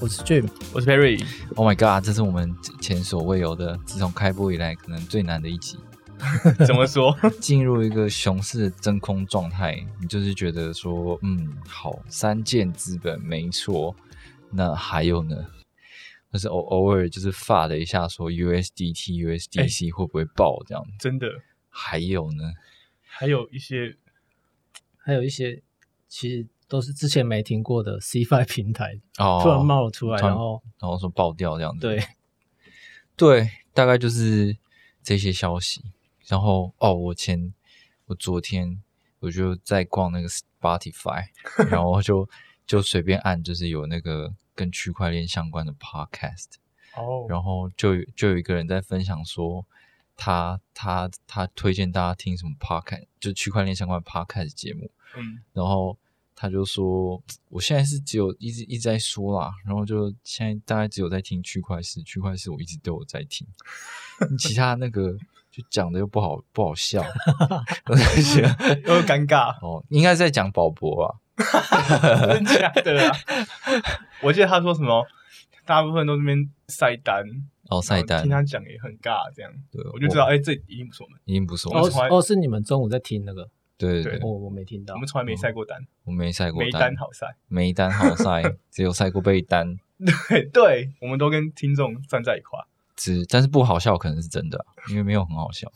我是 Jim，我是 Perry。Oh my god，这是我们前所未有的，自从开播以来可能最难的一集。怎么说？进入一个熊市的真空状态，你就是觉得说，嗯，好，三件资本没错，那还有呢？就是偶偶尔就是发了一下，说 USDT、USDC 会不会爆这样？真的，还有呢？还有一些还有一些其实都是之前没听过的 CFI 平台，哦，突然冒了出来，然然后然后说爆掉这样子。对，对，大概就是这些消息。然后哦，我前我昨天我就在逛那个 Spotify，然后就就随便按，就是有那个跟区块链相关的 podcast，哦，然后就有就有一个人在分享说，他他他推荐大家听什么 podcast，就区块链相关的 podcast 节目，嗯，然后他就说，我现在是只有一直一直在说啦，然后就现在大概只有在听区块市，区块市我一直都有在听，其他那个就讲的又不好不好笑，我在想，又尴尬，哦，应该是在讲宝博啊，真假的啊？我记得他说什么，大部分都这边晒单，哦，晒单听，他讲也很尬，这样对，我就知道，哎，这一定不是我们，已经不是我哦们，哦是你们中午在听那个，对对。对。对，我我没听到。我，们从来没晒过单，我没晒过没单好晒。没单好晒，只有晒过被单，对对，我们都跟听众站在一块。只但是不好笑可能是真的啊，因为没有很好笑。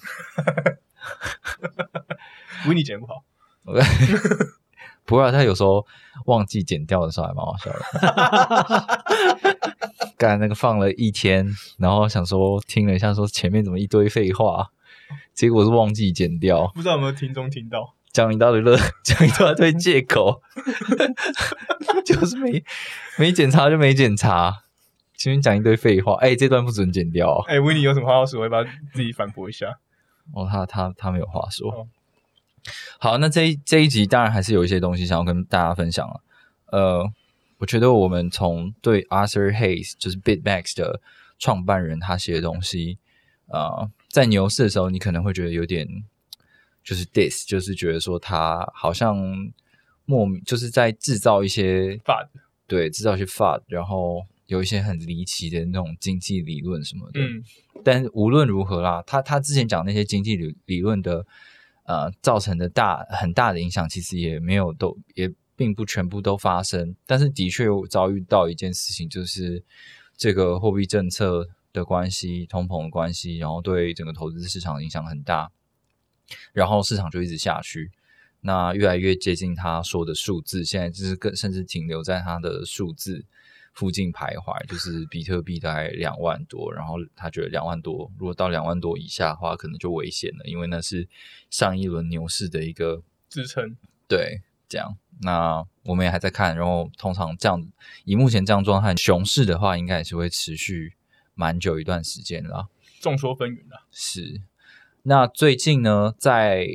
维尼剪不好，不过他有时候忘记剪掉的时候还蛮好笑的。干那个放了一天，然后想说听了一下，说前面怎么一堆废话，结果是忘记剪掉，不知道有没有听众听到？讲一大堆乐，讲一大堆借口，就是没没检查就没检查，前面讲一堆废话，哎、这段不准剪掉哦。哎，维尼有什么话要说？我要不要自己反驳一下？哦，他他他没有话说。哦好，那这一这一集当然还是有一些东西想要跟大家分享了。呃，我觉得我们从对 Arthur Hayes 就是 BitMax 的创办人他写的东西，呃，在牛市的时候，你可能会觉得有点就是 dis，就是觉得说它好像莫名就是在制造一些发的，对制造一些 FUD，然后有一些很离奇的那种经济理论什么的。嗯，但无论如何啦，他他之前讲那些经济理理论的呃造成的大很大的影响，其实也没有都也并不全部都发生，但是的确有遭遇到一件事情，就是这个货币政策的关系、通膨的关系，然后对整个投资市场影响很大，然后市场就一直下去。那越来越接近他说的数字，现在就是更甚至停留在他的数字附近徘徊，就是比特币大概两万多，然后他觉得两万多，如果到两万多以下的话，可能就危险了，因为那是上一轮牛市的一个支撑。对这样。那我们也还在看，然后通常这样以目前这样状态，熊市的话应该也是会持续蛮久一段时间了。众说纷纭啊。是，那最近呢，在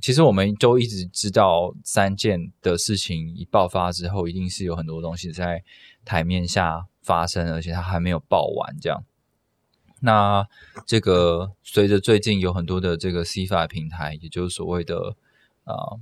其实我们都一直知道三件的事情一爆发之后，一定是有很多东西在台面下发生，而且它还没有爆完。这样，那这个随着最近有很多的这个 C 法平台，也就是所谓的呃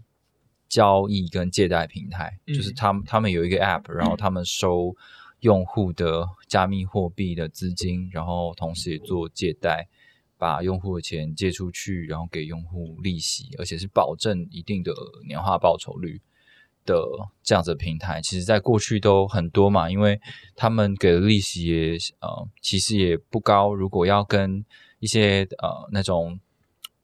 交易跟借贷平台，嗯就是他们他们有一个 App，然后他们收用户的加密货币的资金，然后同时也做借贷，把用户的钱借出去，然后给用户利息，而且是保证一定的年化报酬率的这样子的平台，其实在过去都很多嘛，因为他们给的利息也呃其实也不高，如果要跟一些呃那种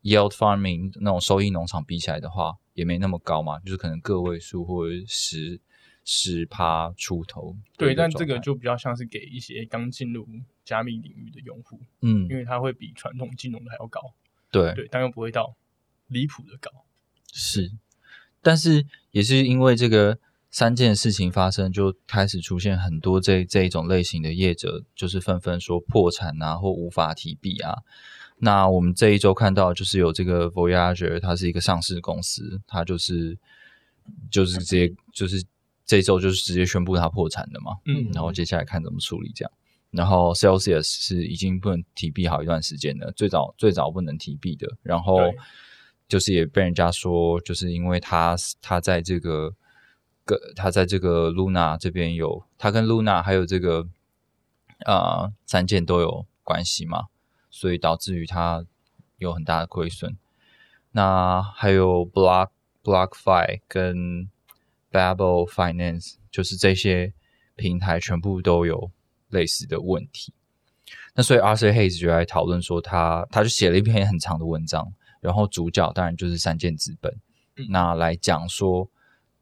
yield farming 那种收益农场比起来的话，也没那么高嘛，就是可能个位数或者十十趴出头对，但这个就比较像是给一些刚进入加密领域的用户，嗯因为它会比传统金融的还要高，对对，但又不会到离谱的高。是，但是也是因为这个三件事情发生，就开始出现很多这这一种类型的业者，就是纷纷说破产啊，或无法提币啊。那我们这一周看到，就是有这个 Voyager，它是一个上市公司，它就是就是直接就是这一周就是直接宣布它破产的嘛。嗯然后接下来看怎么处理这样。然后 Celsius 是已经不能提币好一段时间了，最早最早不能提币的，然后就是也被人家说，就是因为他他在这个个他在这个 Luna 这边有他跟 Luna 还有这个呃三件都有关系嘛，所以导致于他有很大的亏损。那还有 Block BlockFi 跟 Babel Finance，就是这些平台全部都有类似的问题。那所以 Arthur Hayes 就来讨论说他，他就写了一篇很长的文章，然后主角当然就是三箭资本，嗯那来讲说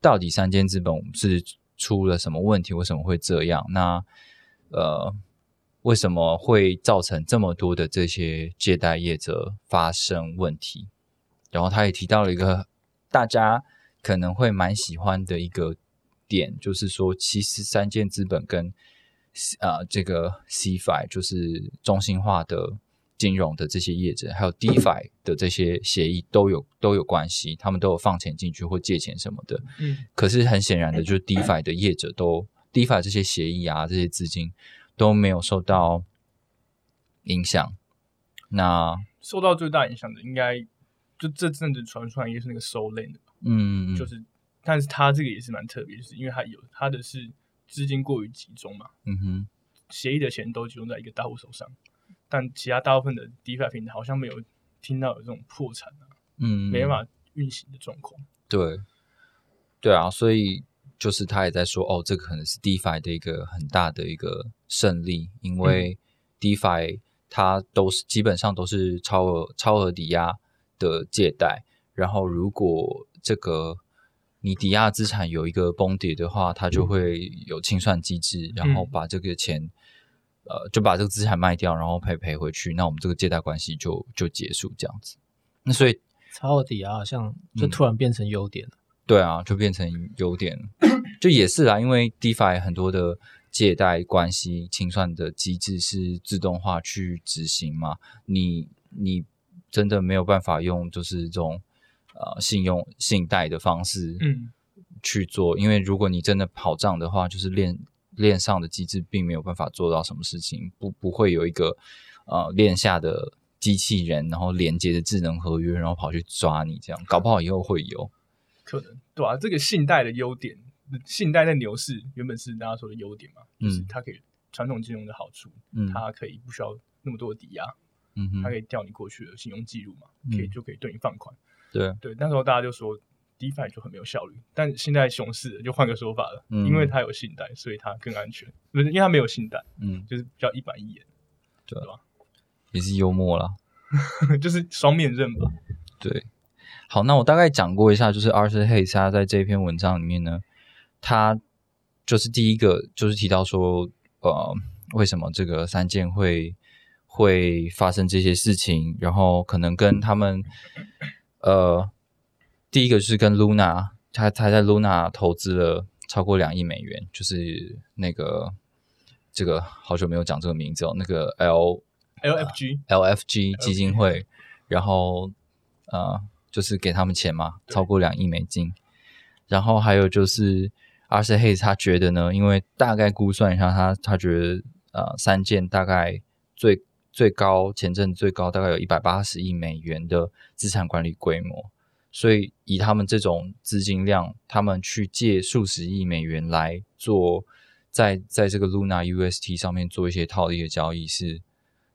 到底三箭资本是出了什么问题，为什么会这样？那呃，为什么会造成这么多的这些借贷业者发生问题？然后他也提到了一个大家可能会蛮喜欢的一个点，就是说，其实三箭资本跟呃这个 CFI 就是中心化的金融的这些业者，还有 DeFi 的这些协议都有都有关系，他们都有放钱进去或借钱什么的。嗯可是很显然的，就是 DeFi 的业者都 DeFi 这些协议啊，这些资金都没有受到影响。那受到最大影响的应该就这阵子传出来，应该是那个吧嗯，就是，但是它这个也是蛮特别，就是因为它有它的是资金过于集中嘛，嗯哼，协议的钱都集中在一个大户手上，但其他大部分的 DeFi 平台好像没有听到有这种破产啊，嗯，没办法运行的状况。对，对啊，所以就是他也在说，哦，这个可能是 DeFi 的一个很大的一个胜利，因为 DeFi 它都是基本上都是超额超额抵押的借贷，然后如果这个你抵押资产有一个崩跌的话，它就会有清算机制，然后嗯把这个钱。呃，就把这个资产卖掉，然后赔赔回去，那我们这个借贷关系就就结束这样子。那所以超额抵押好像就突然变成优点了。对啊，就变成优点，就也是啦，因为 DeFi 很多的借贷关系清算的机制是自动化去执行嘛，你你真的没有办法用就是这种呃信用信贷的方式嗯，去做，因为如果你真的跑账的话，就是链链上的机制并没有办法做到什么事情，不不会有一个呃链下的机器人，然后连接的智能合约，然后跑去抓你这样，搞不好以后会有。可能对啊，这个信贷的优点，信贷在牛市原本是大家说的优点嘛，就是嗯它可以传统金融的好处，嗯它可以不需要那么多的抵押，嗯哼它可以调你过去的信用记录嘛，嗯可以就可以对你放款。对，对，那时候大家就说 DeFi 就很没有效率，但现在熊市就换个说法了，嗯因为它有信贷，所以它更安全。不是因为它没有信贷，嗯，就是比较一板一眼，也是幽默啦。就是双面刃吧。对，好，那我大概讲过一下，就是 Arthur Hayes 他在这篇文章里面呢，他就是第一个就是提到说，呃，为什么这个三件会会发生这些事情，然后可能跟他们，呃，第一个就是跟 Luna，他他在 Luna 投资了超过两亿美元，就是那个这个好久没有讲这个名字哦，那个 L LFG LFG 基金会，然后呃，就是给他们钱嘛，超过两亿美金。然后还有就是阿 r 黑他觉得呢，因为大概估算一下，他他觉得呃，三件大概最最高前阵最高大概有一百八十亿美元的资产管理规模，所以以他们这种资金量，他们去借数十亿美元来做。在在这个 Luna UST 上面做一些套利的交易是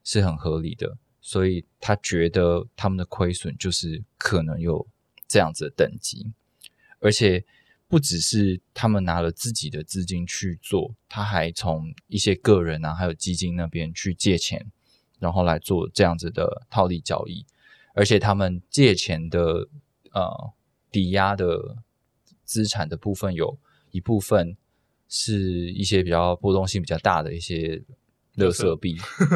是很合理的，所以他觉得他们的亏损就是可能有这样子的等级，而且不只是他们拿了自己的资金去做，他还从一些个人啊还有基金那边去借钱，然后来做这样子的套利交易，而且他们借钱的呃抵押的资产的部分有一部分是一些比较波动性比较大的一些乐色币，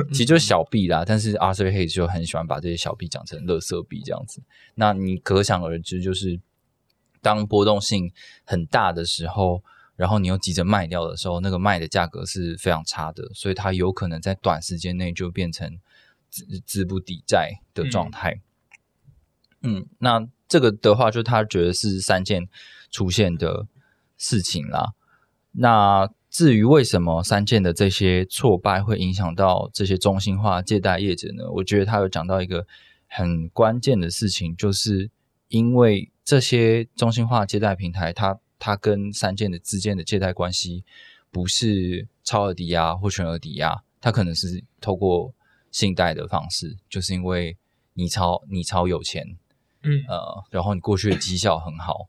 其实就是小币啦。但是 Arthur Hayes 就很喜欢把这些小币讲成乐色币这样子。那你可想而知，就是当波动性很大的时候，然后你又急着卖掉的时候，那个卖的价格是非常差的，所以它有可能在短时间内就变成资资不抵债的状态。嗯，那这个的话，就他觉得是三件出现的事情啦。那至于为什么三件的这些挫败会影响到这些中心化借贷业者呢？我觉得他有讲到一个很关键的事情，就是因为这些中心化借贷平台，它它跟三件的之间的借贷关系不是超额抵押或全额抵押，它可能是透过信贷的方式，就是因为你超你超有钱，嗯呃，然后你过去的绩效很好，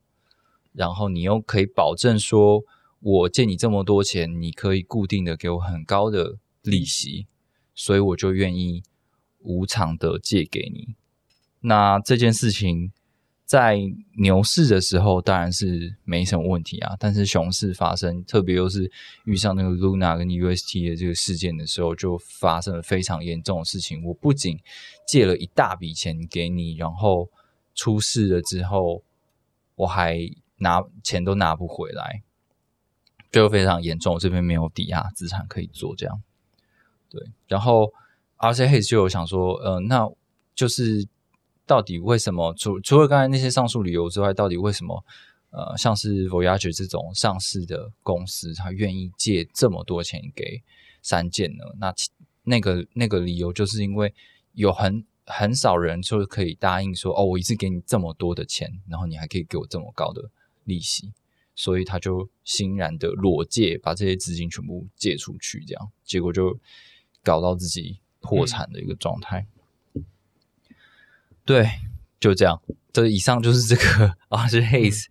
然后你又可以保证说，我借你这么多钱，你可以固定的给我很高的利息，所以我就愿意无偿的借给你。那这件事情在牛市的时候当然是没什么问题啊，但是熊市发生，特别又是遇上那个 Luna 跟 UST 的这个事件的时候，就发生了非常严重的事情。我不仅借了一大笔钱给你，然后出事了之后，我还拿钱都拿不回来，就非常严重。我这边没有抵押资产可以做这样。对，然后 RCH 就有想说，呃，那就是到底为什么除除了刚才那些上述理由之外，到底为什么呃，像是 Voyager 这种上市的公司，他愿意借这么多钱给三件呢？那那个那个理由就是因为有很很少人就可以答应说，哦，我一次给你这么多的钱，然后你还可以给我这么高的利息，所以他就欣然的裸借，把这些资金全部借出去，这样结果就搞到自己破产的一个状态。对，就这样。这以上就是这个啊，是 Hayes，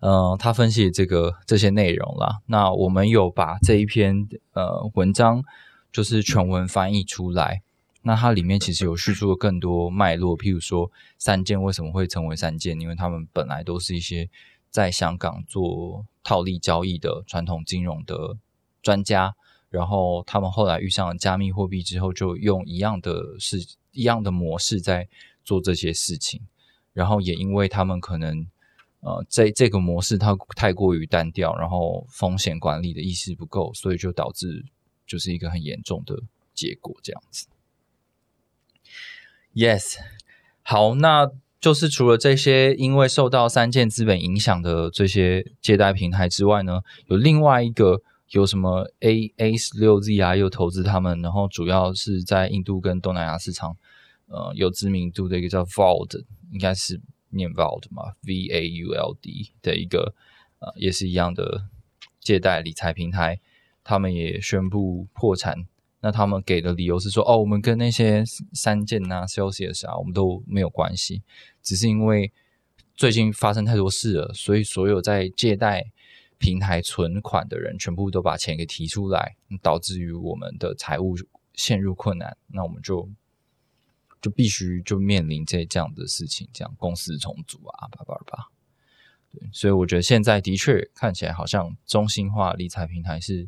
嗯、他分析的这个这些内容啦。那我们有把这一篇呃文章就是全文翻译出来。那它里面其实有叙述了更多脉络，譬如说三件为什么会成为三件，因为他们本来都是一些在香港做套利交易的传统金融的专家，然后他们后来遇上了加密货币之后，就用一样的事、一样的模式在做这些事情，然后也因为他们可能呃这这个模式它太过于单调，然后风险管理的意识不够，所以就导致就是一个很严重的结果这样子。Yes，好，那就是除了这些因为受到三件资本影响的这些借贷平台之外呢，有另外一个有什么 A A 十六 Z 啊，又投资他们，然后主要是在印度跟东南亚市场，呃，有知名度的一个叫 Vault，应该是念 Vault 嘛，V A U L D 的一个呃，也是一样的借贷理财平台，他们也宣布破产。那他们给的理由是说，哦，我们跟那些三件啊、Celsius 啊，我们都没有关系，只是因为最近发生太多事了，所以所有在借贷平台存款的人全部都把钱给提出来，导致于我们的财务陷入困难，那我们就就必须就面临这这样的事情，这样公司重组啊，叭叭叭。对，所以我觉得现在的确看起来好像中心化理财平台是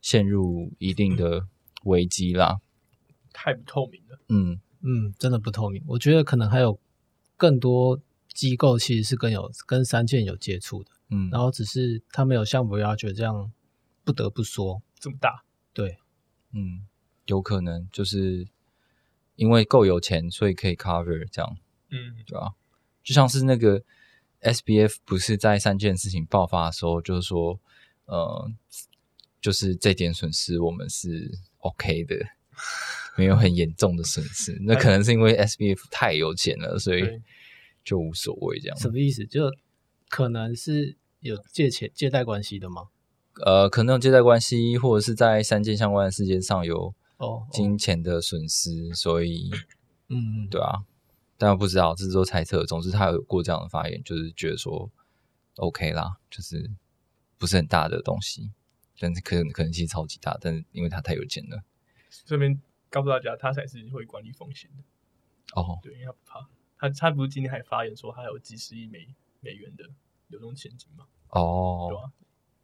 陷入一定的危机啦。太不透明了。嗯，嗯，真的不透明。我觉得可能还有更多机构其实是跟有跟三件有接触的，嗯，然后只是他们有像 Voyager 这样不得不说，这么大，对，嗯，有可能就是因为够有钱，所以可以 cover 这样，嗯，对吧？就像是那个 SBF 不是在三件事情爆发的时候，就是说，呃，就是这点损失我们是 OK 的，没有很严重的损失。那可能是因为 SBF 太有钱了，所以就无所谓这样。什么意思？就可能是有借钱借贷关系的吗？呃，可能有借贷关系，或者是在三件相关的事件上有哦，金钱的损失，所以嗯，对啊，但我不知道，这是都猜测。总之，他有过这样的发言，就是觉得说 OK 啦，就是不是很大的东西，但是可能可能性超级大，但是因为他太有钱了。这边告诉大家，他才是会管理风险的。哦，对，因为他不怕。他他不是今天还发言说他有几十亿美美元的流动现金嘛？对哦，吧？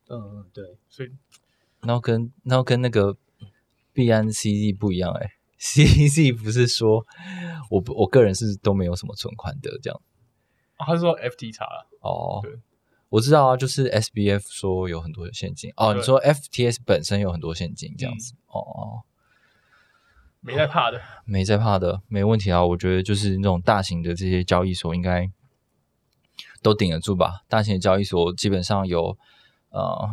嗯嗯，对，所以然后跟然后跟那个币安 CZ 不一样哎、CZ 不是说我不我个人是都没有什么存款的这样，啊他是说 FT 查了，哦，我知道啊，就是 SBF 说有很多的陷阱哦，你说 FTS 本身有很多现金这样子，哦哦，没在怕的。没在怕的，没问题啊。我觉得就是那种大型的这些交易所应该都顶得住吧。大型的交易所基本上有呃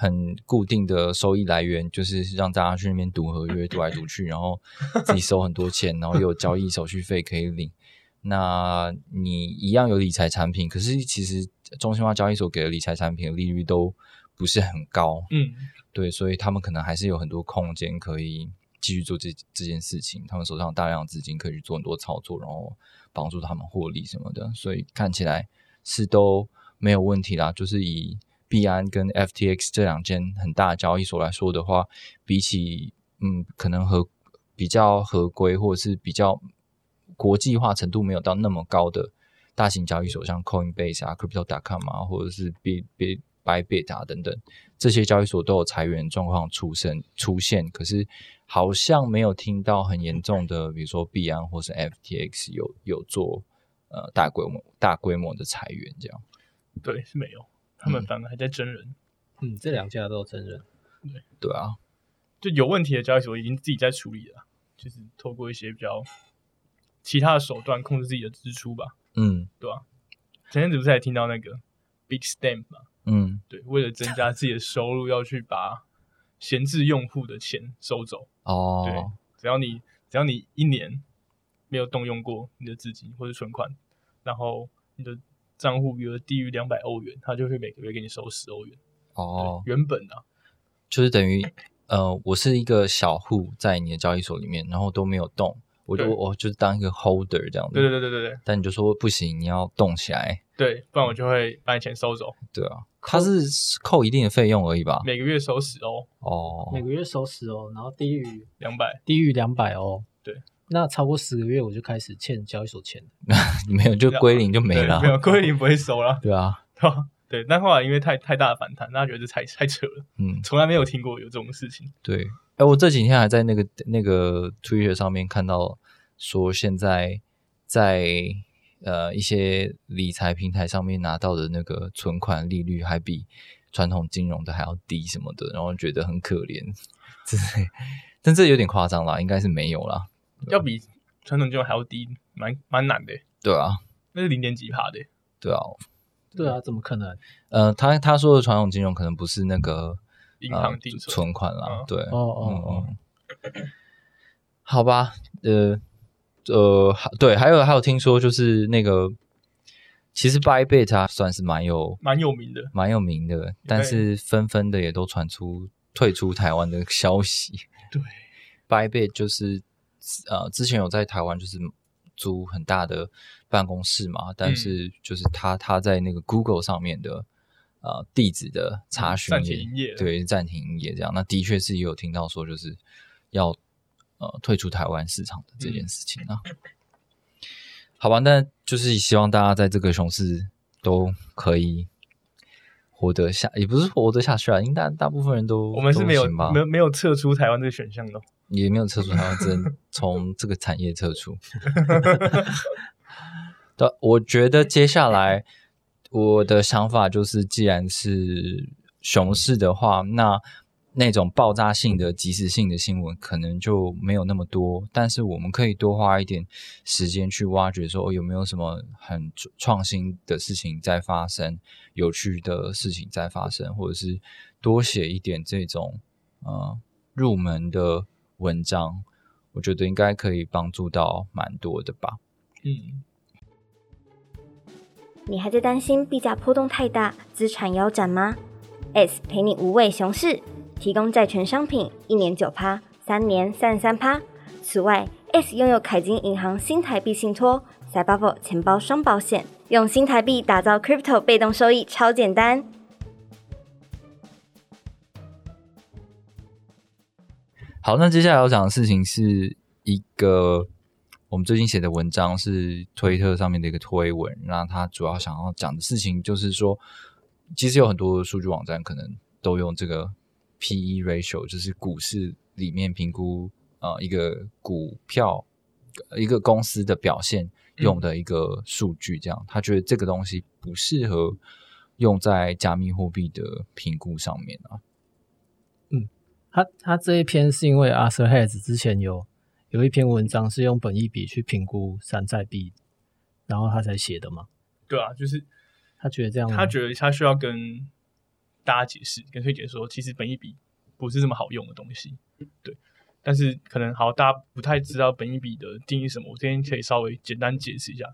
很固定的收益来源，就是让大家去那边赌合约，赌来赌去，然后自己收很多钱，然后又有交易手续费可以领。那你一样有理财产品，可是其实中心化交易所给的理财产品的利率都不是很高，嗯，对，所以他们可能还是有很多空间可以继续做这这件事情。他们手上有大量的资金可以去做很多操作，然后帮助他们获利什么的，所以看起来是都没有问题啦。就是以币安跟 FTX 这两间很大的交易所来说的话，比起嗯，可能合比较合规或者是比较国际化程度没有到那么高的大型交易所，像 Coinbase 啊、Crypto.com 啊，或者是 B B Bybit 啊等等，这些交易所都有裁员状况出现出现，可是好像没有听到很严重的，比如说币安或是 FTX 有有做呃大规模大规模的裁员这样。对，是没有，他们嗯反而还在真人。嗯，这两家都有真人。对对啊，就有问题的交易所已经自己在处理了，就是透过一些比较其他的手段控制自己的支出吧，嗯对啊、前阵子不是还听到那个 Big Stamp 嘛？嗯对，为了增加自己的收入，要去把闲置用户的钱收走。哦对哦，只要你只要你一年没有动用过你的资金或者存款，然后你的账户余额低于两百欧元，他就会每个月给你收十欧元。哦，原本啊，就是等于呃，我是一个小户在你的交易所里面，然后都没有动，我就我就是当一个 holder 这样子。对对对对对对但你就说不行，你要动起来，对，不然我就会把你钱收走，对啊，它是扣一定的费用而已吧？每个月收十欧，哦，每个月收十欧，然后低于两百。低于两百欧。对，那超过十个月我就开始欠交易所钱。没有就归零就没了，对没有归零不会收了，对啊，对吧？对，但后来因为太太大的反弹，大家觉得这太太扯了，嗯，从来没有听过有这种事情。对。哎，我这几天还在那个那个 Twitter 上面看到说，现在在呃一些理财平台上面拿到的那个存款利率还比传统金融的还要低什么的，然后觉得很可怜，这但这有点夸张啦，应该是没有啦，要比传统金融还要低，蛮蛮难的，对啊，那是零点几趴的。对啊，对啊，怎么可能？呃，他他说的传统金融可能不是那个银行呃定存。存款啦，嗯。对，哦哦哦，嗯好吧，呃呃，还对，还有还有听说就是那个，其实 Bybit 它算是蛮有蛮有名的。蛮有名的，但是纷纷的也都传出退出台湾的消息。对，Bybit 就是呃之前有在台湾就是租很大的办公室嘛，但是就是他他在那个 Google 上面的呃地址的查询暂停也营业对暂停营业这样，那的确是也有听到说就是要呃退出台湾市场的这件事情啊。好吧，那就是希望大家在这个熊市都可以活得下，也不是活得下去啊，应该大大部分人都我们是没有没有没有撤出台湾这个选项的哦。也没有撤出台湾，只能 从这个产业撤出。对，我觉得接下来我的想法就是，既然是熊市的话，那那种爆炸性的、即时性的新闻可能就没有那么多，但是我们可以多花一点时间去挖掘，说、哦有没有什么很创新的事情在发生，有趣的事情在发生，或者是多写一点这种呃入门的文章，我觉得应该可以帮助到蛮多的吧。嗯，你还在担心币价波动太大，资产腰斩吗？S 陪你无畏熊市，提供债权商品，一年九趴，三年三十三趴。此外，S 拥有凯金银行新台币信托、c y b u b l e 钱包双保险，用新台币打造 Crypto 被动收益，超简单。好，那接下来要讲的事情是一个我们最近写的文章，是推特上面的一个推文。那它主要想要讲的事情就是说，其实有很多数据网站可能都用这个 P/E ratio，就是股市里面评估呃一个股票一个公司的表现用的一个数据，这样他觉得这个东西不适合用在加密货币的评估上面啊。他他这一篇是因为 Arthur Hayes 之前有有一篇文章是用本益比去评估山寨币，然后他才写的嘛。对啊，就是他觉得这样，他觉得他需要跟大家解释，跟推解说，其实本益比不是这么好用的东西。对，但是可能好，大家不太知道本益比的定义什么，我这边可以稍微简单解释一下。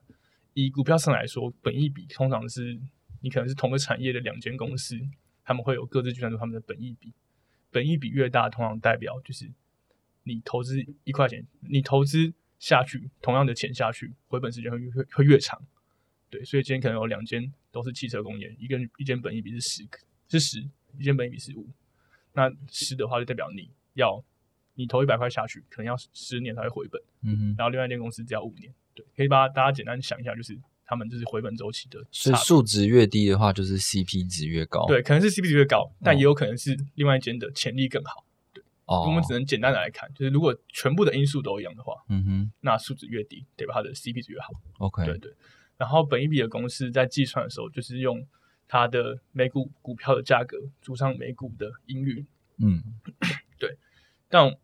以股票上来说，本益比通常是你可能是同个产业的两间公司，他们会有各自计算出他们的本益比。本益比越大，通常代表就是你投资一块钱，你投资下去同样的钱下去，回本时间会越会越长。对，所以今天可能有两间都是汽车工业，一个一间本益比是十，是十，一间本益比是五。那十的话就代表你要你投一百块下去，可能要十年才会回本。嗯哼，然后另外一间公司只要五年。对，可以把大家简单想一下，就是他们就是回本周期的。所以数值越低的话，就是 CP 值越高。对，可能是 CP 值越高，但也有可能是另外一间的潜力更好。哦，我们只能简单的来看，就是如果全部的因素都一样的话，嗯哼那数值越低，对吧？它的 CP 值越好。，OK，对对。然后本一比的公式在计算的时候，就是用它的每股股票的价格除上每股的盈余，嗯对但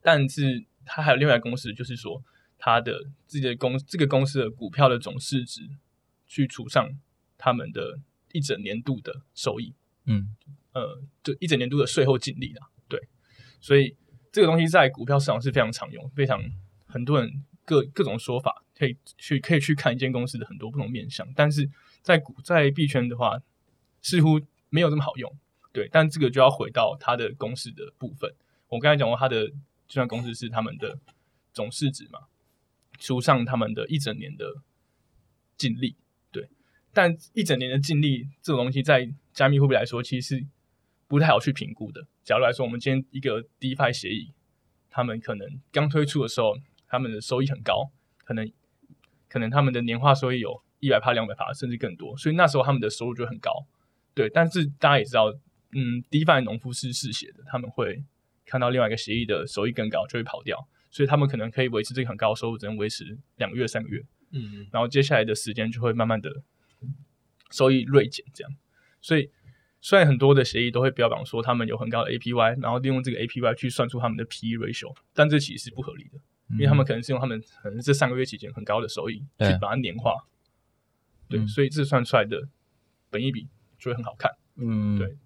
但是它还有另外一个公式，就是说它的自己的公这个公司的股票的总市值去除上他们的一整年度的收益，嗯呃，就一整年度的税后净利啦。对，所以这个东西在股票市场是非常常用，非常很多人各各种说法可以去可以去看一间公司的很多不同面向，但是在股在币圈的话，似乎没有这么好用。对，但这个就要回到它的公式的部分。我刚才讲过，它的计算公式是他们的总市值嘛，除上他们的一整年的净利。对，但一整年的净利这种东西，在加密货币来说，其实是不太好去评估的。假如来说，我们今天一个 DeFi 协议，他们可能刚推出的时候，他们的收益很高，可能可能他们的年化收益有一百帕、两百趴，甚至更多，所以那时候他们的收入就很高。对，但是大家也知道，嗯，DeFi 农夫是嗜血的，他们会看到另外一个协议的收益更高，就会跑掉，所以他们可能可以维持这个很高的收入，只能维持两个月、三个月，嗯然后接下来的时间就会慢慢的收益锐减，这样。所以虽然很多的协议都会标榜说他们有很高的 APY，然后利用这个 APY 去算出他们的 PE ratio，但这其实是不合理的，因为他们可能是用他们可能这三个月期间很高的收益去把它年化，对，嗯。所以这算出来的本益比就会很好看。嗯，对，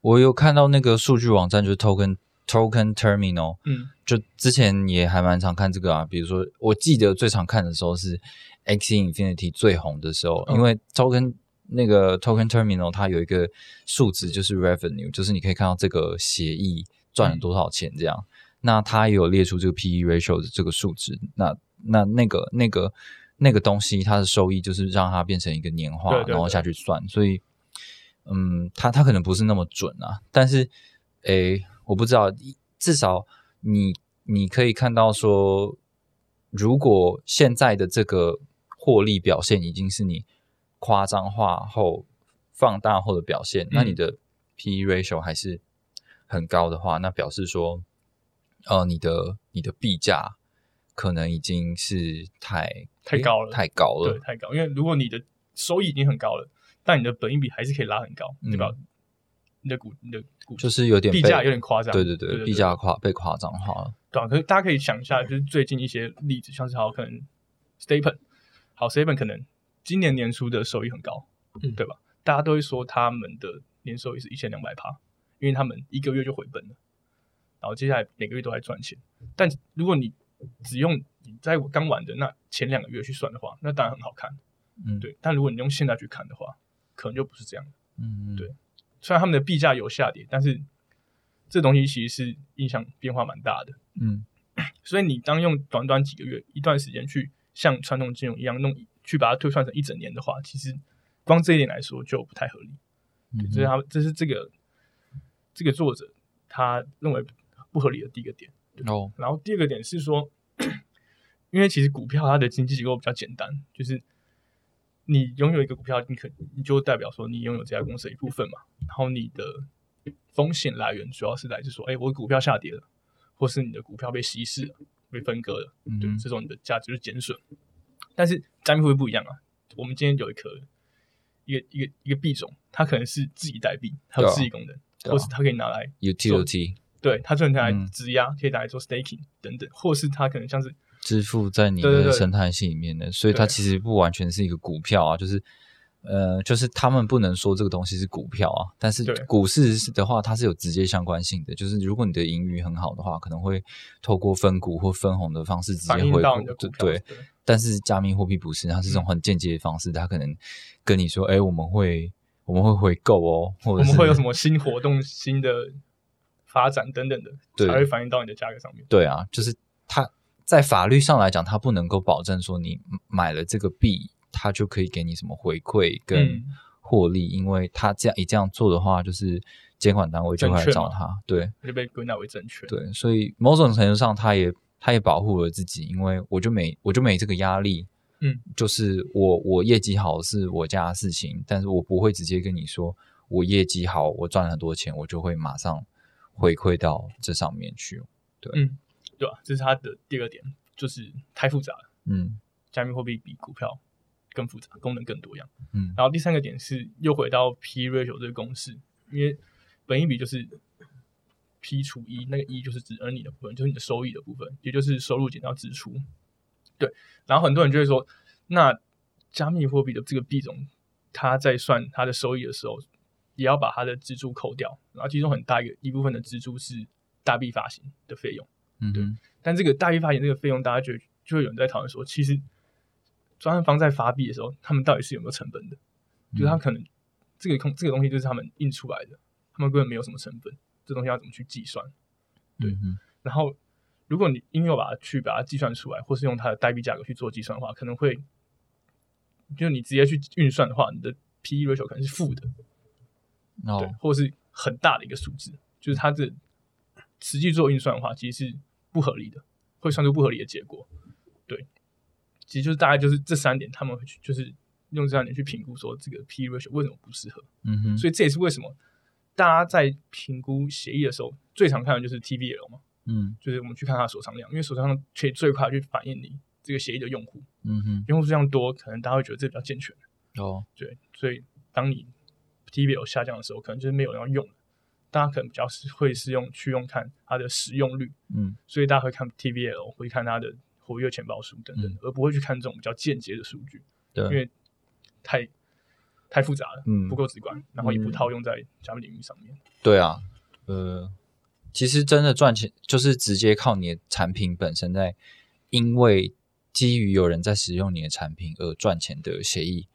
我有看到那个数据网站，就是 Token Token Terminal，嗯。就之前也还蛮常看这个啊，比如说我记得最常看的时候是 X Infinity 最红的时候，嗯。因为 Token 那个 Token Terminal 它有一个数值就是 Revenue，就是你可以看到这个协议赚了多少钱这样。那它也有列出这个 PE ratio 的这个数值，那那那个那个那个东西它的收益就是让它变成一个年化，对对对。然后下去算，所以嗯，它它可能不是那么准啊，但是诶，我不知道，至少你你可以看到说，如果现在的这个获利表现已经是你夸张化后放大后的表现，那你的 P/E ratio 还是很高的话，那表示说，呃，你的你的币价可能已经是太太高了太高了对，，太高，因为如果你的收益已经很高了，但你的本益比还是可以拉很高，嗯对吧？你的股，你的股就是有点被币价有点夸张，对对对，对对币价夸被夸张化了，对啊，可是大家可以想一下，就是最近一些例子，像是好可能 Stapen，好 Stapen 可能今年年初的收益很高，嗯对吧？大家都会说他们的年收益是一千两百趴，因为他们一个月就回本了，然后接下来每个月都在赚钱。但如果你只用你在刚玩的那前两个月去算的话，那当然很好看，嗯，，对。但如果你用现在去看的话，可能就不是这样。嗯，对虽然他们的币价有下跌，但是这东西其实是影响变化蛮大的。嗯 所以你当用短短几个月一段时间去像传统金融一样弄去把它推算成一整年的话，其实光这一点来说就不太合理。嗯这是他这是这个这个作者他认为不合理的第一个点。哦，然后第二个点是说，因为其实股票它的经济结构比较简单，就是你拥有一个股票，你可你就代表说你拥有这家公司的一部分嘛。然后你的风险来源主要是来自说，哎，我股票下跌了，或是你的股票被稀释了，被分割了，嗯，对这种你的价值就减损。但是加密货币不一样啊，我们今天有一颗一个一个一个币种，它可能是自己代币，它有自己功能，啊或是它可以拿来 utility 对它可以拿来嗯。质押，可以拿来做 staking 等等，或是它可能像是支付在你的生态系里面的，所以它其实不完全是一个股票啊，就是呃，就是他们不能说这个东西是股票啊，但是股市的话，它是有直接相关性的，就是如果你的盈余很好的话，可能会透过分股或分红的方式直接回到对对，但是加密货币不是，它是这种很间接的方式，它可能跟你说，哎，我们会我们会回购哦，或者我们会有什么新活动、新的发展等等的，对。才会反映到你的价格上面。对啊，就是它在法律上来讲，它不能够保证说你买了这个币，它就可以给你什么回馈跟嗯获利，因为它这样一这样做的话，就是监管单位就会来找他。对就被归纳为证券。对，所以某种程度上，他也他也保护了自己，因为我就没我就没这个压力。嗯，就是我我业绩好是我家的事情，但是我不会直接跟你说我业绩好，我赚了很多钱，我就会马上回馈到这上面去。嗯，对吧、这是它的第二个点，就是太复杂了，嗯加密货币比股票更复杂，功能更多样。嗯然后第三个点是又回到 P ratio 这个公式，因为本益比就是 P 除一，那个一就是指 earning 的部分，就是你的收益的部分，也就是收入减掉支出。对，然后很多人就会说，那加密货币的这个币种，它在算它的收益的时候，也要把它的支出扣掉，然后其中很大一个一部分的支出是大币发行的费用。嗯对但这个大币发行这个费用，大家就就会有人在讨论说，其实专案方在发币的时候，他们到底是有没有成本的？就是他可能这个空这个东西就是他们印出来的，他们根本没有什么成本，这东西要怎么去计算？对嗯然后如果你硬要把它去把它计算出来，或是用它的代币价格去做计算的话，可能会就是你直接去运算的话，你的 P E ratio 可能是负的，对哦，或是很大的一个数字，就是它这实际做运算的话，其实是不合理的，会算出不合理的结果。对，其实就是大概就是这三点，他们会去就是用这三点去评估说这个 P E ratio 为什么不适合。嗯哼，所以这也是为什么大家在评估协议的时候最常看的就是 TVL 嘛，嗯。就是我们去看它的锁仓量，因为锁仓量可以最快去反映你这个协议的用户，嗯哼，用户数量多，可能大家会觉得这比较健全。哦，对，所以当你 TVL 下降的时候，可能就是没有人要用了，大家可能比较是会是用去用看它的使用率，嗯。所以大家会看 TVL，会看它的活跃钱包数等等，嗯。而不会去看这种比较间接的数据，对，因为太太复杂了，嗯。不够直观，然后也不嗯套用在加密领域上面。对啊，呃，其实真的赚钱就是直接靠你的产品本身在，因为基于有人在使用你的产品而赚钱的协议，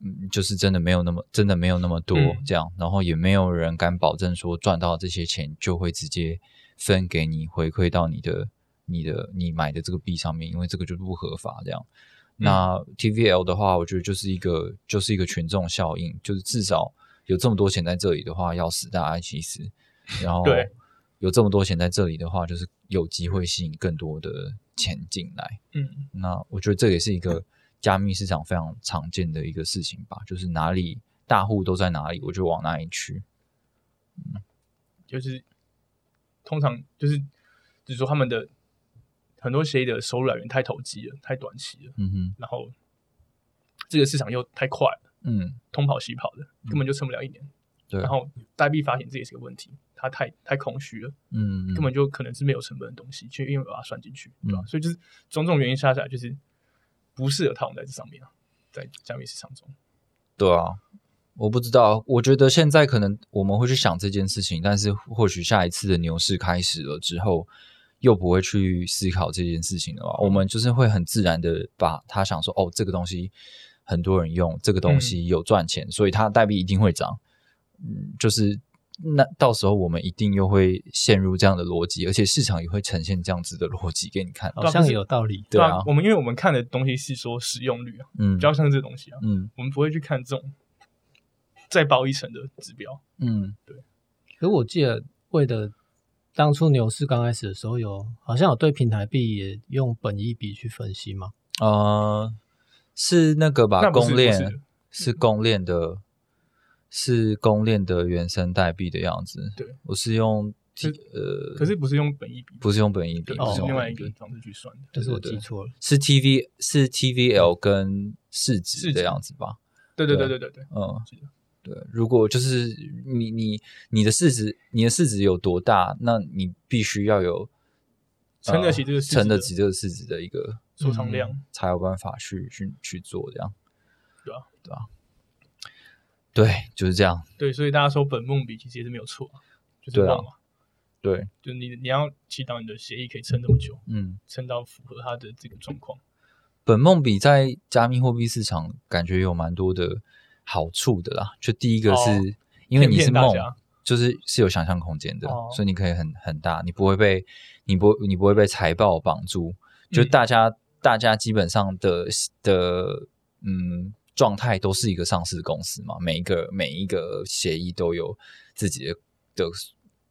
嗯，就是真的没有那么真的没有那么多嗯这样，然后也没有人敢保证说赚到这些钱就会直接分给你回馈到你的你的你买的这个币上面，因为这个就是不合法这样。那 TVL 的话，我觉得就是一个就是一个群众效应，就是至少有这么多钱在这里的话，要死大家一起死。然后对有这么多钱在这里的话，就是有机会吸引更多的钱进来。嗯，那我觉得这也是一个加密市场非常常见的一个事情吧，就是哪里大户都在哪里，我就往哪里去。嗯就是通常就是就是说他们的很多协议的收入来源太投机了，太短期了，嗯哼，然后这个市场又太快了，嗯，东跑西跑的，根本就撑不了一年。对，然后代币发行这也是个问题，它太太空虚了，嗯，嗯根本就可能是没有成本的东西，去因为把它算进去，对吧？嗯所以就是种种原因下来，就是不适合套用在这上面啊，在加密市场中。对啊，我不知道，我觉得现在可能我们会去想这件事情，但是或许下一次的牛市开始了之后，又不会去思考这件事情了吧，我们就是会很自然的把他想说，哦，这个东西很多人用，这个东西有赚钱，所以它代币一定会涨。嗯，就是那到时候我们一定又会陷入这样的逻辑，而且市场也会呈现这样子的逻辑给你看。好像也有道理。对啊我们因为我们看的东西是说使用率啊，嗯比较像这东西啊，嗯我们不会去看这种再包一层的指标。嗯对可我记得为的当初牛市刚开始的时候有，好像有对平台币也用本益比去分析嘛。呃，是那个吧？公链是公链的，是公链的原生代币的样子。对，我是用是呃，可是不是用本一笔，不是用本一笔，哦是用另外一个方式去算的。但是我对对记错了。是 TV 是 TVL 跟市值的市值样子吧？对对对对对对对，嗯对，如果就是你你你的市值你的市值有多大，那你必须要有撑得起这个撑得起这个市值的一个收藏量，才有办法去去去做这样，对啊，对啊，对，就是这样，对，所以大家说本梦比其实也是没有错啊，就是对啊旺嘛，对，就你你要祈祷你的协议可以撑那么久，嗯，撑到符合它的这个状况。本梦比在加密货币市场感觉有蛮多的好处的啦。就第一个是、哦因为你是梦就是是有想象空间的，哦所以你可以很很大，你不会被你不你不会被财报绑住。就嗯大家、大家基本上的的嗯状态都是一个上市公司嘛，每一个每一个协议都有自己的的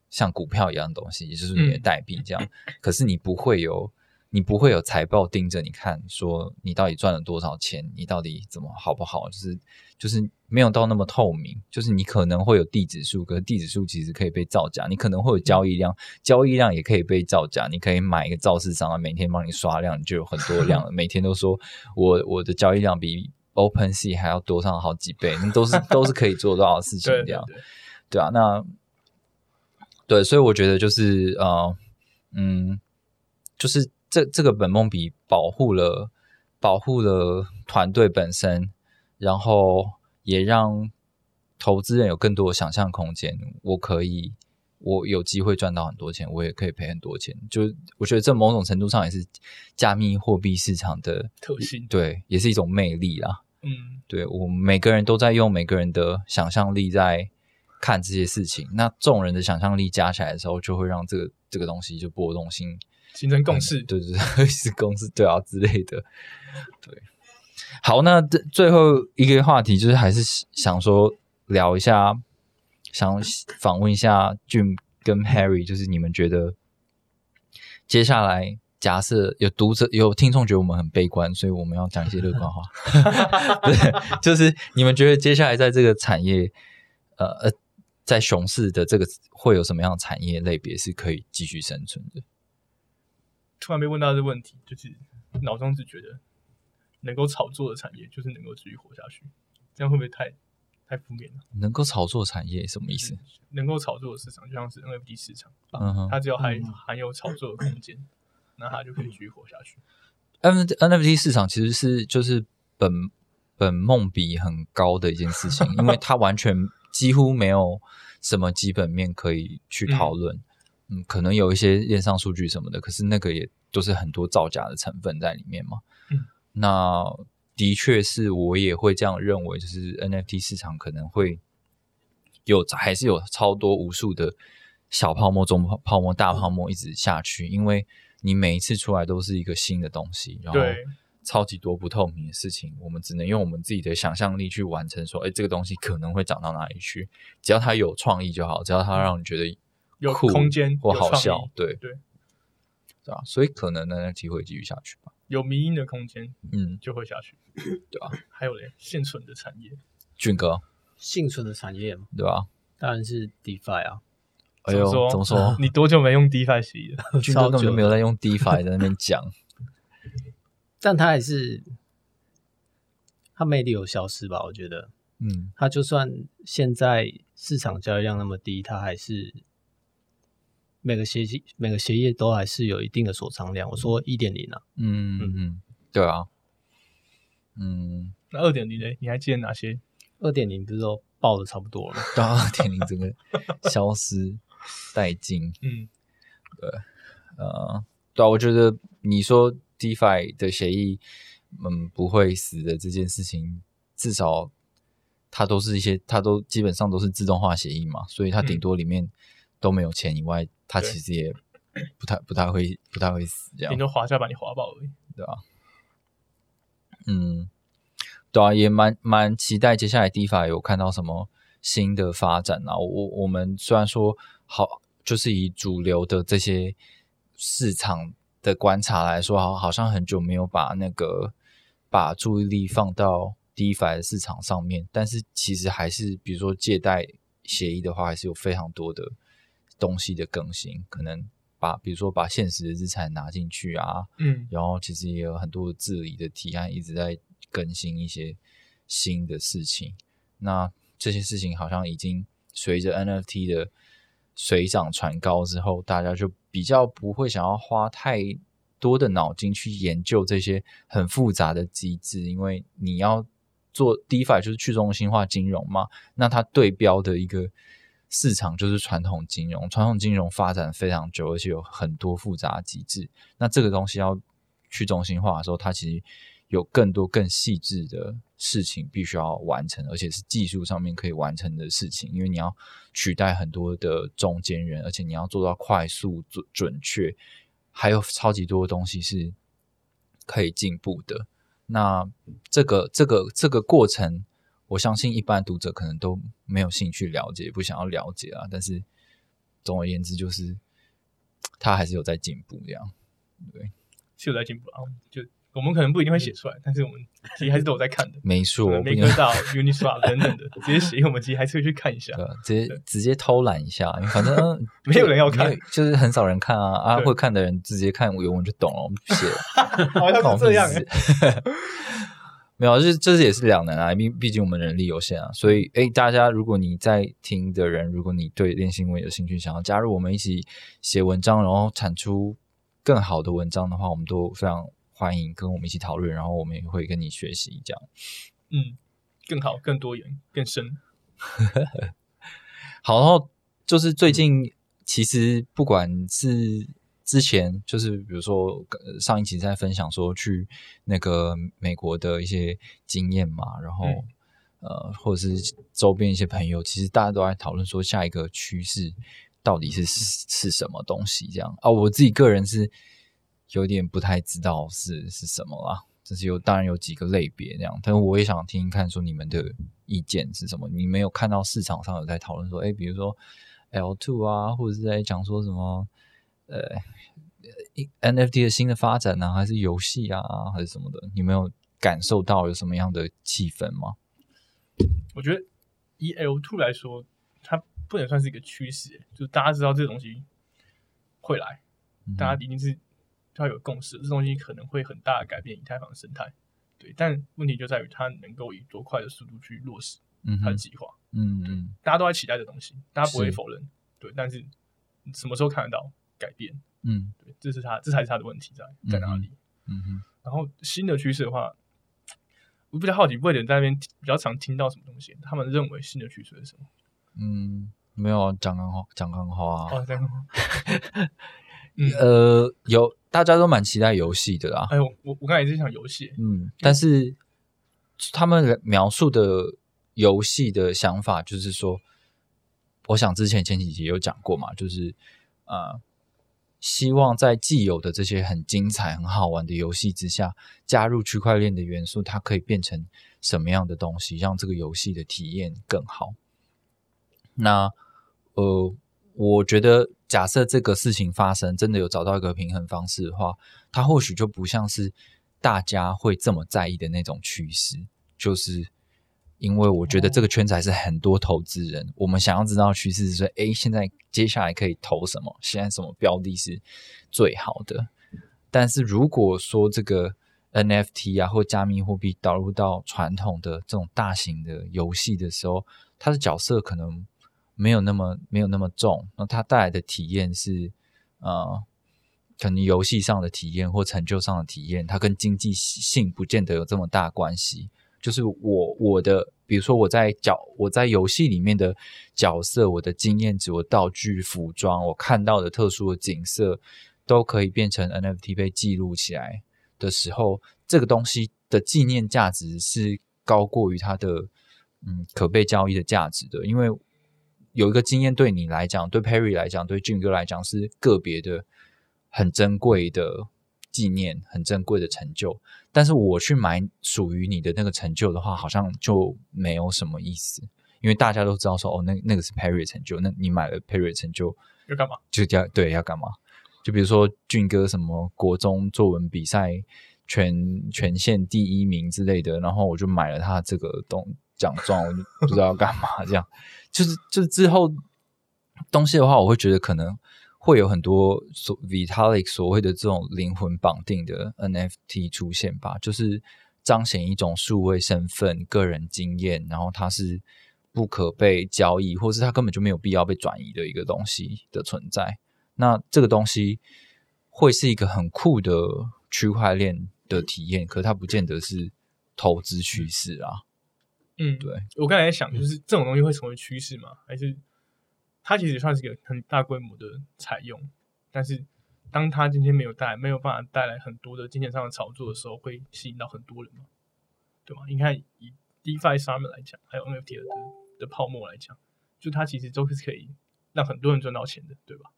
像股票一样的东西，也就是你的嗯代币这样。可是你不会有你不会有财报盯着你看，说你到底赚了多少钱，你到底怎么好不好，就是就是没有到那么透明。就是你可能会有地址数，可是地址数其实可以被造假，你可能会有交易量，交易量也可以被造假。你可以买一个造市商啊，每天帮你刷量，你就有很多量了，每天都说我我的交易量比 Open Sea 还要多上好几倍，那都是都是可以做到的事情，对这样。对啊，那对，所以我觉得就是呃，嗯，就是这这个本梦比保护了保护了团队本身，然后也让投资人有更多的想象空间。我可以，我有机会赚到很多钱，我也可以赔很多钱。就我觉得这某种程度上也是加密货币市场的特性对，也是一种魅力啦。嗯，对我们每个人都在用每个人的想象力在看这些事情，那众人的想象力加起来的时候，就会让这个这个东西就波动性形成 共识。对对对，是共识对啊之类的。对，好，那这最后一个话题就是还是想说聊一下，想访问一下 Jim 跟 Harry，就是你们觉得接下来假设有读者有听众觉得我们很悲观，所以我们要讲一些乐观话。对，就是你们觉得接下来在这个产业，呃呃，在熊市的这个会有什么样的产业类别是可以继续生存的？突然被问到这个问题，就是脑中只觉得能够炒作的产业就是能够继续活下去，这样会不会太太负面了？能够炒作产业什么意思？能够炒作的市场就像是 NFT 市场，嗯哼它只要还嗯含有炒作的空间，那它就可以继续活下去。，N NFT 市场其实是就是本本梦比很高的一件事情，因为它完全几乎没有什么基本面可以去讨论。嗯可能有一些链上数据什么的，可是那个也都是很多造假的成分在里面嘛。嗯，那的确是我也会这样认为，就是 NFT 市场可能会有还是有超多无数的小泡沫、中泡泡沫、大泡沫一直下去，因为你每一次出来都是一个新的东西，然后超级多不透明的事情，我们只能用我们自己的想象力去完成，说，哎，这个东西可能会涨到哪里去，只要它有创意就好，只要它让你觉得有空间或好笑，对对，对啊，所以可能 NFT 会继续下去吧，有迷因的空间。嗯，就会下去。对啊，还有嘞，现存的产业，俊哥，幸存的产业嘛，对吧？当然是 DeFi 啊，哎呦，怎么说？你多久没用 DeFi 协议了？俊哥根本就没有在用 DeFi 在那边讲，但他还是他魅力有消失吧？我觉得嗯他就算现在市场交易量那么低，他还是每个协议每个协议都还是有一定的锁仓量。我说一点零啊，嗯嗯嗯，对啊，嗯，那二点零呢？你还记得哪些？二点零不是都爆的差不多了吗？到二点零整个消失殆尽，嗯，对呃，对啊，我觉得你说 DeFi 的协议，嗯，不会死的这件事情，至少它都是一些，它都基本上都是自动化协议嘛，所以它顶嗯。多里面都没有钱以外，它其实也不太不太会不太会死这样。顶，多滑下把你滑爆而已。对吧、嗯，对啊，也蛮蛮期待接下来 DeFi 有看到什么新的发展啊。我我们虽然说好，就是以主流的这些市场的观察来说，好好像很久没有把那个把注意力放到 DeFi 的市场上面，但是其实还是比如说借贷协议的话，还是有非常多的东西的更新，可能把比如说把现实的资产拿进去啊，嗯。然后其实也有很多治理的提案一直在更新一些新的事情。那这些事情好像已经随着 NFT 的水涨船高之后，大家就比较不会想要花太多的脑筋去研究这些很复杂的机制，因为你要做 DeFi 就是去中心化金融嘛，那它对标的一个市场就是传统金融，传统金融发展非常久，而且有很多复杂机制。那这个东西要去中心化的时候，它其实有更多更细致的事情必须要完成，而且是技术上面可以完成的事情，因为你要取代很多的中间人，而且你要做到快速、准准确，还有超级多的东西是可以进步的。那这个这个这个过程，我相信一般读者可能都没有兴趣了解，不想要了解啊。但是总而言之，就是他还是有在进步，这样对。是有在进步啊。就我们可能不一定会写出来，但是我们其实还是都有在看的。没错，呃不应该 MakerDAO、Uniswap 等等的，直接写，我们其实还是会去看一下。对，直接直接偷懒一下，反正 嗯没有人要看就是很少人看啊啊，对会看的人直接看原文就懂了，我们不写了，好像是这样。没有，就是这也是两难啊，毕毕竟我们人力有限啊，所以诶，大家如果你在听的人，如果你对练新闻有兴趣，想要加入我们一起写文章，然后产出更好的文章的话，我们都非常欢迎跟我们一起讨论，然后我们也会跟你学习这样。嗯，更好、更多元、更深。好，然后就是最近其实不管是之前就是比如说呃上一期在分享说去那个美国的一些经验嘛，然后、嗯呃或者是周边一些朋友，其实大家都在讨论说下一个趋势到底是是什么东西这样啊，我自己个人是有点不太知道是是什么啦。就是有，当然有几个类别这样，但是我也想听听看，说你们的意见是什么？你没有看到市场上有在讨论说，哎，比如说 L two 啊，或者是在讲说什么呃 NFT 的新的发展呢、还是游戏啊，还是什么的？你没有感受到有什么样的气氛吗？我觉得以 L two 来说，它不能算是一个趋势，就是大家知道这个东西会来，嗯大家一定是要有共识，这东西可能会很大的改变以太坊的生态。对，但问题就在于它能够以多快的速度去落实嗯它的计划。嗯嗯大家都在期待的东西，大家不会否认。对，但是什么时候看得到改变？嗯对，这是它，这才是它的问题在在哪里？嗯哼然后新的趋势的话，我比较好奇，魏人在那边比较常听到什么东西？他们认为新的趋势是什么？嗯，没有讲刚好，讲刚好啊。哦，这样吗。嗯，呃，有大家都蛮期待游戏的啦，哎呦，我我刚才也是想游戏，嗯，但是他们描述的游戏的想法就是说，我想之前前几集有讲过嘛，就是呃，希望在既有的这些很精彩、很好玩的游戏之下，加入区块链的元素，它可以变成什么样的东西，让这个游戏的体验更好。那呃，我觉得假设这个事情发生，真的有找到一个平衡方式的话，它或许就不像是大家会这么在意的那种趋势，就是因为我觉得这个圈子还是很多投资人，我们想要知道趋势是说，诶，现在接下来可以投什么？现在什么标的是最好的？但是如果说这个 NFT 啊或加密货币导入到传统的这种大型的游戏的时候，它的角色可能没有那么没有那么重，那它带来的体验是呃，可能游戏上的体验或成就上的体验，它跟经济性不见得有这么大关系。就是我我的，比如说我在角我在游戏里面的角色，我的经验值、我道具、服装，我看到的特殊的景色，都可以变成 NFT 被记录起来的时候，这个东西的纪念价值是高过于它的嗯可被交易的价值的，因为有一个经验对你来讲，对 Perry 来讲，对俊哥来讲是个别的、很珍贵的纪念、很珍贵的成就。但是我去买属于你的那个成就的话，好像就没有什么意思，因为大家都知道说，哦，那那个是 Perry 的成就，那你买了 Perry 的成就，要干嘛？就要对要干嘛？就比如说俊哥什么国中作文比赛全全县第一名之类的，然后我就买了他这个东奖状，我就不知道要干嘛，这样就是就之后东西的话，我会觉得可能会有很多所 Vitalik 所谓的这种灵魂绑定的 NFT 出现吧，就是彰显一种数位身份、个人经验，然后它是不可被交易，或是它根本就没有必要被转移的一个东西的存在。那这个东西会是一个很酷的区块链的体验，可它不见得是投资趋势啊。嗯，对，我刚才在想，就是这种东西会成为趋势吗？还是它其实算是一个很大规模的采用，但是当它今天没有带没有办法带来很多的金钱上的炒作的时候，会吸引到很多人吗？对吗？你看以 DeFi 上面来讲，还有 NFT 的的泡沫来讲，就它其实都是可以让很多人赚到钱的，对吧？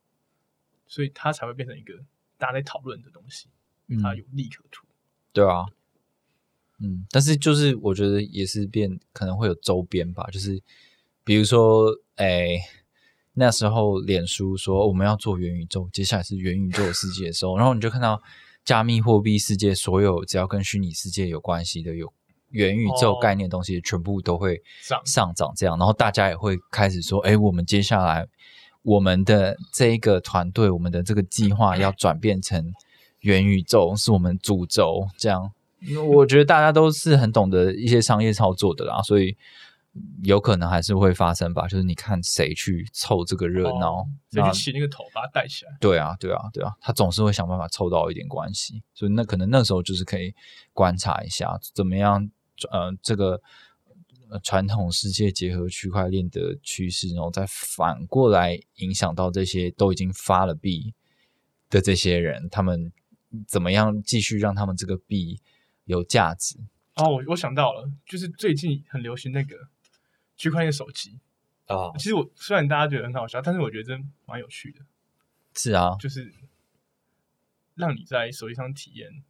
所以它才会变成一个大家在讨论的东西，它有利可图。对啊，嗯，但是就是我觉得也是变可能会有周边吧，就是比如说，哎，那时候脸书说我们要做元宇宙，接下来是元宇宙世界的时候，然后你就看到加密货币世界所有只要跟虚拟世界有关系的有元宇宙概念的东西，全部都会涨上涨，这样，然后大家也会开始说，哎，我们接下来我们的这一个团队，我们的这个计划要转变成元宇宙，是我们主轴，这样。因为我觉得大家都是很懂得一些商业操作的啦，所以有可能还是会发生吧。就是你看谁去凑这个热闹，谁那去起那个头，把它带起来。对啊，对啊，对啊，他总是会想办法凑到一点关系，所以那可能那时候就是可以观察一下怎么样，呃，这个呃传统世界结合区块链的趋势，然后再反过来影响到这些都已经发了币的这些人，他们怎么样继续让他们这个币有价值？哦，我我想到了，就是最近很流行那个区块链手机。啊，其实我虽然大家觉得很好笑，但是我觉得真蛮有趣的，是啊，就是让你在手机上体验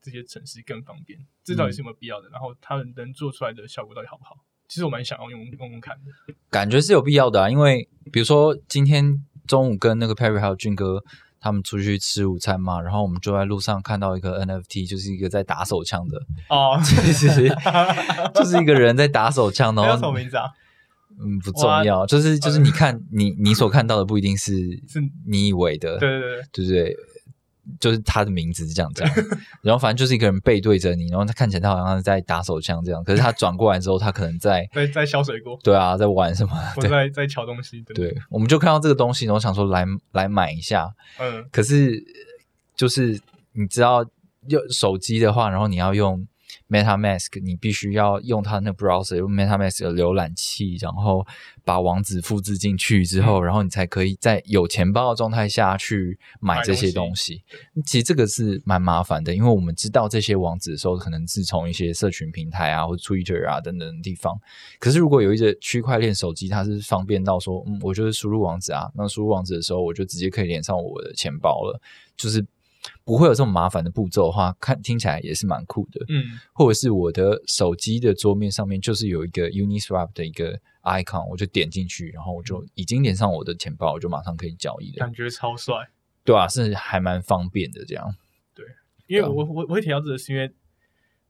这些城市更方便。这到底是有没有必要的？然后他们能做出来的效果到底好不好？其实我蛮想要用用用看的。感觉是有必要的啊，因为比如说今天中午跟那个 Perry 还有俊哥他们出去吃午餐嘛，然后我们就在路上看到一个 NFT，就是一个在打手枪的，哦，其 实就是一个人在打手枪，那然后什么名字啊？嗯不重要，就是就是你看你你所看到的不一定是是你以为的，对对对，对对？就是他的名字是这样子，然后反正就是一个人背对着你，然后他看起来他好像是在打手枪这样，可是他 转过来之后，他可能在在在削水果，对啊，在玩什么？或在在敲东西。对，对，我们就看到这个东西，然后想说来来买一下，嗯，可是就是你知道用手机的话，然后你要用 MetaMask，你必须要用它那 browser 用 MetaMask 的浏览器，然后把网址复制进去之后，然后你才可以在有钱包的状态下去买这些东西。其实这个是蛮麻烦的，因为我们知道这些网址的时候，可能是从一些社群平台啊，或者 Twitter 啊等等的地方。可是如果有一个区块链手机，它是方便到说，嗯，我就是输入网址啊，那输入网址的时候，我就直接可以连上我的钱包了，就是不会有这种麻烦的步骤的话，看听起来也是蛮酷的。嗯，或者是我的手机的桌面上面就是有一个 Uniswap 的一个 icon，我就点进去，然后我就已经连上我的钱包，我就马上可以交易了。感觉超帅。对啊，是还蛮方便的这样。对因为我我我会提到这个，是因为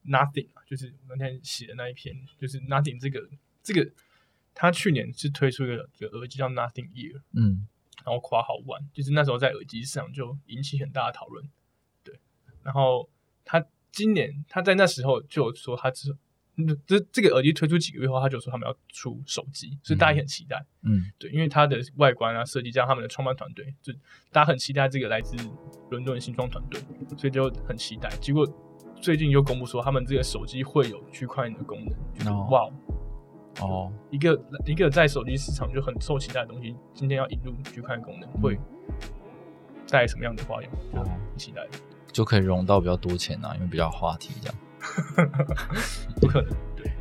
Nothing 啊，就是我那天写的那一篇，就是 Nothing 这个这个，他去年是推出一个一个耳机叫 Nothing Ear，嗯然后夸好玩，就是那时候在耳机市场就引起很大的讨论。对，然后他今年他在那时候就有说他之嗯这这个耳机推出几个月后，他就说他们要出手机，所以大家也很期待。嗯对，因为它的外观啊、设计加上他们的创办团队，就大家很期待这个来自伦敦的新创团队，所以就很期待。结果最近又公布说，他们这个手机会有区块链的功能，就是哦哇，哦，一个一个在手机市场就很受期待的东西，今天要引入区块链功能，会带来什么样的花样？就很期待。就可以融到比较多钱啊，因为比较话题这样。不可能，对，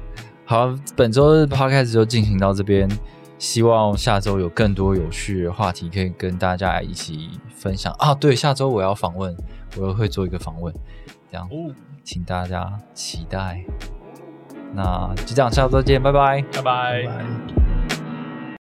好，本周的 podcast 就进行到这边，希望下周有更多有趣的话题可以跟大家一起分享啊。对，下周我要访问，我又会做一个访问，这样哦，请大家期待。那就这样，下周见，拜拜。拜拜。拜拜。